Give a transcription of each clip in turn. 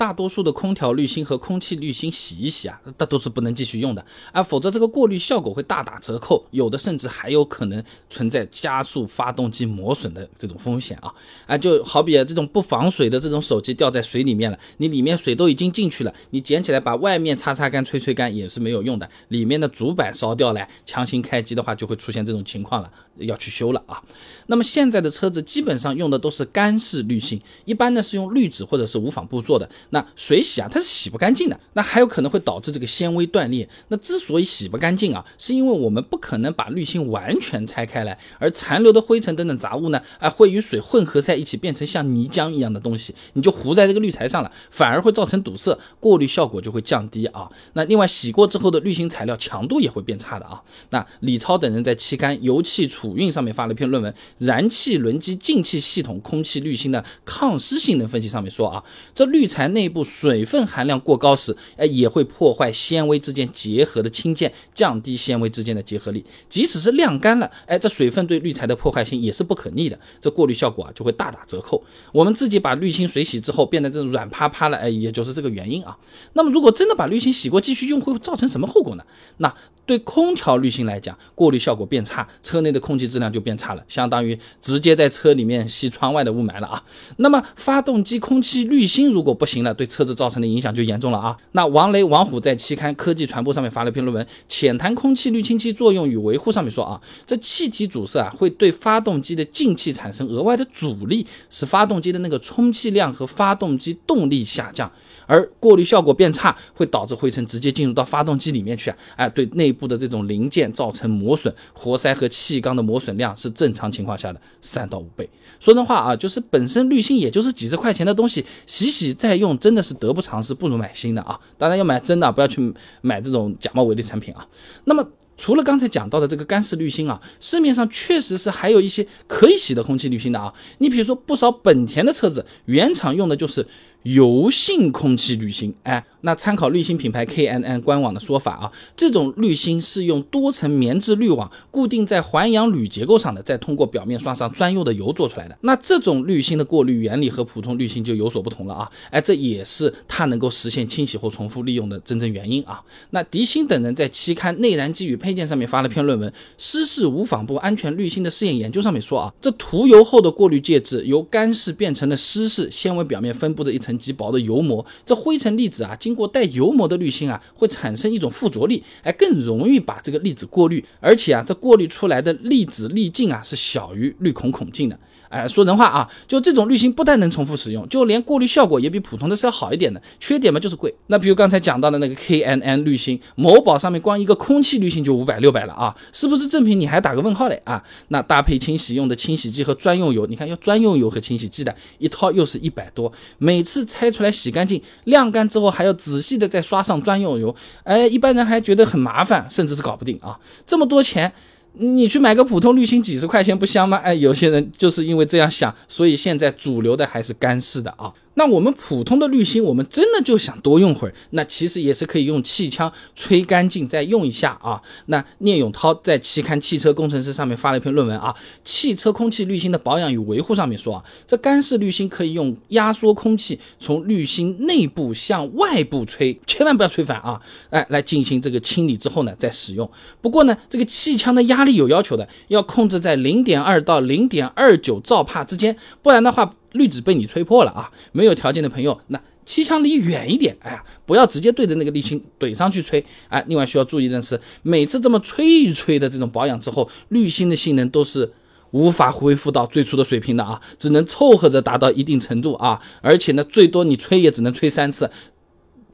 大多数的空调滤芯和空气滤芯洗一洗啊，那都是不能继续用的啊，否则这个过滤效果会大打折扣，有的甚至还有可能存在加速发动机磨损的这种风险啊啊，就好比这种不防水的这种手机掉在水里面了，你里面水都已经进去了，你捡起来把外面擦擦干、吹吹干也是没有用的，里面的主板烧掉了，强行开机的话就会出现这种情况了，要去修了啊。那么现在的车子基本上用的都是干式滤芯，一般呢是用滤纸或者是无纺布做的。那水洗啊，它是洗不干净的，那还有可能会导致这个纤维断裂。那之所以洗不干净啊，是因为我们不可能把滤芯完全拆开来，而残留的灰尘等等杂物呢，啊，会与水混合在一起，变成像泥浆一样的东西，你就糊在这个滤材上了，反而会造成堵塞，过滤效果就会降低啊。那另外洗过之后的滤芯材料强度也会变差的啊。那李超等人在期刊《油气储运》上面发了一篇论文，《燃气轮机进气系统空气滤芯的抗湿性能分析》上面说啊，这滤材内内部水分含量过高时，哎，也会破坏纤维之间结合的氢键，降低纤维之间的结合力。即使是晾干了，哎，这水分对滤材的破坏性也是不可逆的，这过滤效果啊就会大打折扣。我们自己把滤芯水洗之后变得这种软趴趴了，哎，也就是这个原因啊。那么如果真的把滤芯洗过继续用，会造成什么后果呢？那对空调滤芯来讲，过滤效果变差，车内的空气质量就变差了，相当于直接在车里面吸窗外的雾霾了啊。那么发动机空气滤芯如果不行了，对车子造成的影响就严重了啊。那王雷、王虎在期刊《科技传播》上面发了一篇论文，《浅谈空气滤清器作用与维护》上面说啊，这气体阻塞啊会对发动机的进气产生额外的阻力，使发动机的那个充气量和发动机动力下降，而过滤效果变差，会导致灰尘直接进入到发动机里面去啊，哎，对内部。的这种零件造成磨损，活塞和气缸的磨损量是正常情况下的三到五倍。说真话啊，就是本身滤芯也就是几十块钱的东西，洗洗再用真的是得不偿失，不如买新的啊。当然要买真的，不要去买这种假冒伪劣产品啊。那么除了刚才讲到的这个干式滤芯啊，市面上确实是还有一些可以洗的空气滤芯的啊。你比如说不少本田的车子原厂用的就是油性空气滤芯，哎。那参考滤芯品牌 K N N 官网的说法啊，这种滤芯是用多层棉质滤网固定在环氧铝结构上的，再通过表面刷上专用的油做出来的。那这种滤芯的过滤原理和普通滤芯就有所不同了啊！哎，这也是它能够实现清洗或重复利用的真正原因啊。那迪星等人在期刊《内燃机与配件》上面发了篇论文《湿式无纺布安全滤芯的试验研究》，上面说啊，这涂油后的过滤介质由干式变成了湿式，纤维表面分布着一层极薄的油膜，这灰尘粒子啊经过带油膜的滤芯啊，会产生一种附着力，哎，更容易把这个粒子过滤，而且啊，这过滤出来的粒子粒径啊是小于滤孔孔径的。哎，说人话啊，就这种滤芯不但能重复使用，就连过滤效果也比普通的是要好一点的。缺点嘛就是贵。那比如刚才讲到的那个 K N N 滤芯，某宝上面光一个空气滤芯就五百六百了啊，是不是正品？你还打个问号嘞啊？那搭配清洗用的清洗剂和专用油，你看要专用油和清洗剂的一套又是一百多，每次拆出来洗干净、晾干之后还要仔细的再刷上专用油，哎，一般人还觉得很麻烦，甚至是搞不定啊，这么多钱。你去买个普通滤芯几十块钱不香吗？哎，有些人就是因为这样想，所以现在主流的还是干式的啊。那我们普通的滤芯，我们真的就想多用会儿，那其实也是可以用气枪吹干净再用一下啊。那聂永涛在期刊《汽车工程师》上面发了一篇论文啊，《汽车空气滤芯的保养与维护》上面说啊，这干式滤芯可以用压缩空气从滤芯内部向外部吹，千万不要吹反啊！哎，来进行这个清理之后呢，再使用。不过呢，这个气枪的压力有要求的，要控制在零点二到零点二九兆帕之间，不然的话。滤纸被你吹破了啊！没有条件的朋友，那气枪离远一点，哎呀，不要直接对着那个滤芯怼上去吹。哎，另外需要注意的是，每次这么吹一吹的这种保养之后，滤芯的性能都是无法恢复到最初的水平的啊，只能凑合着达到一定程度啊，而且呢，最多你吹也只能吹三次，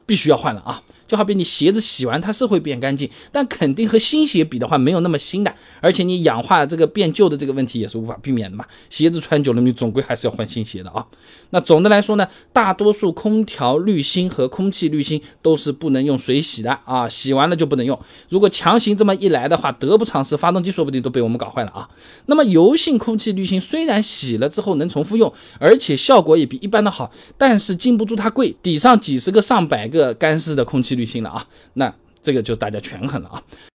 必须要换了啊。就好比你鞋子洗完它是会变干净，但肯定和新鞋比的话没有那么新的，而且你氧化这个变旧的这个问题也是无法避免的嘛。鞋子穿久了，你总归还是要换新鞋的啊。那总的来说呢，大多数空调滤芯和空气滤芯都是不能用水洗的啊，洗完了就不能用。如果强行这么一来的话，得不偿失，发动机说不定都被我们搞坏了啊。那么油性空气滤芯虽然洗了之后能重复用，而且效果也比一般的好，但是经不住它贵，抵上几十个上百个干湿的空气。滤芯了啊，那这个就大家权衡了啊。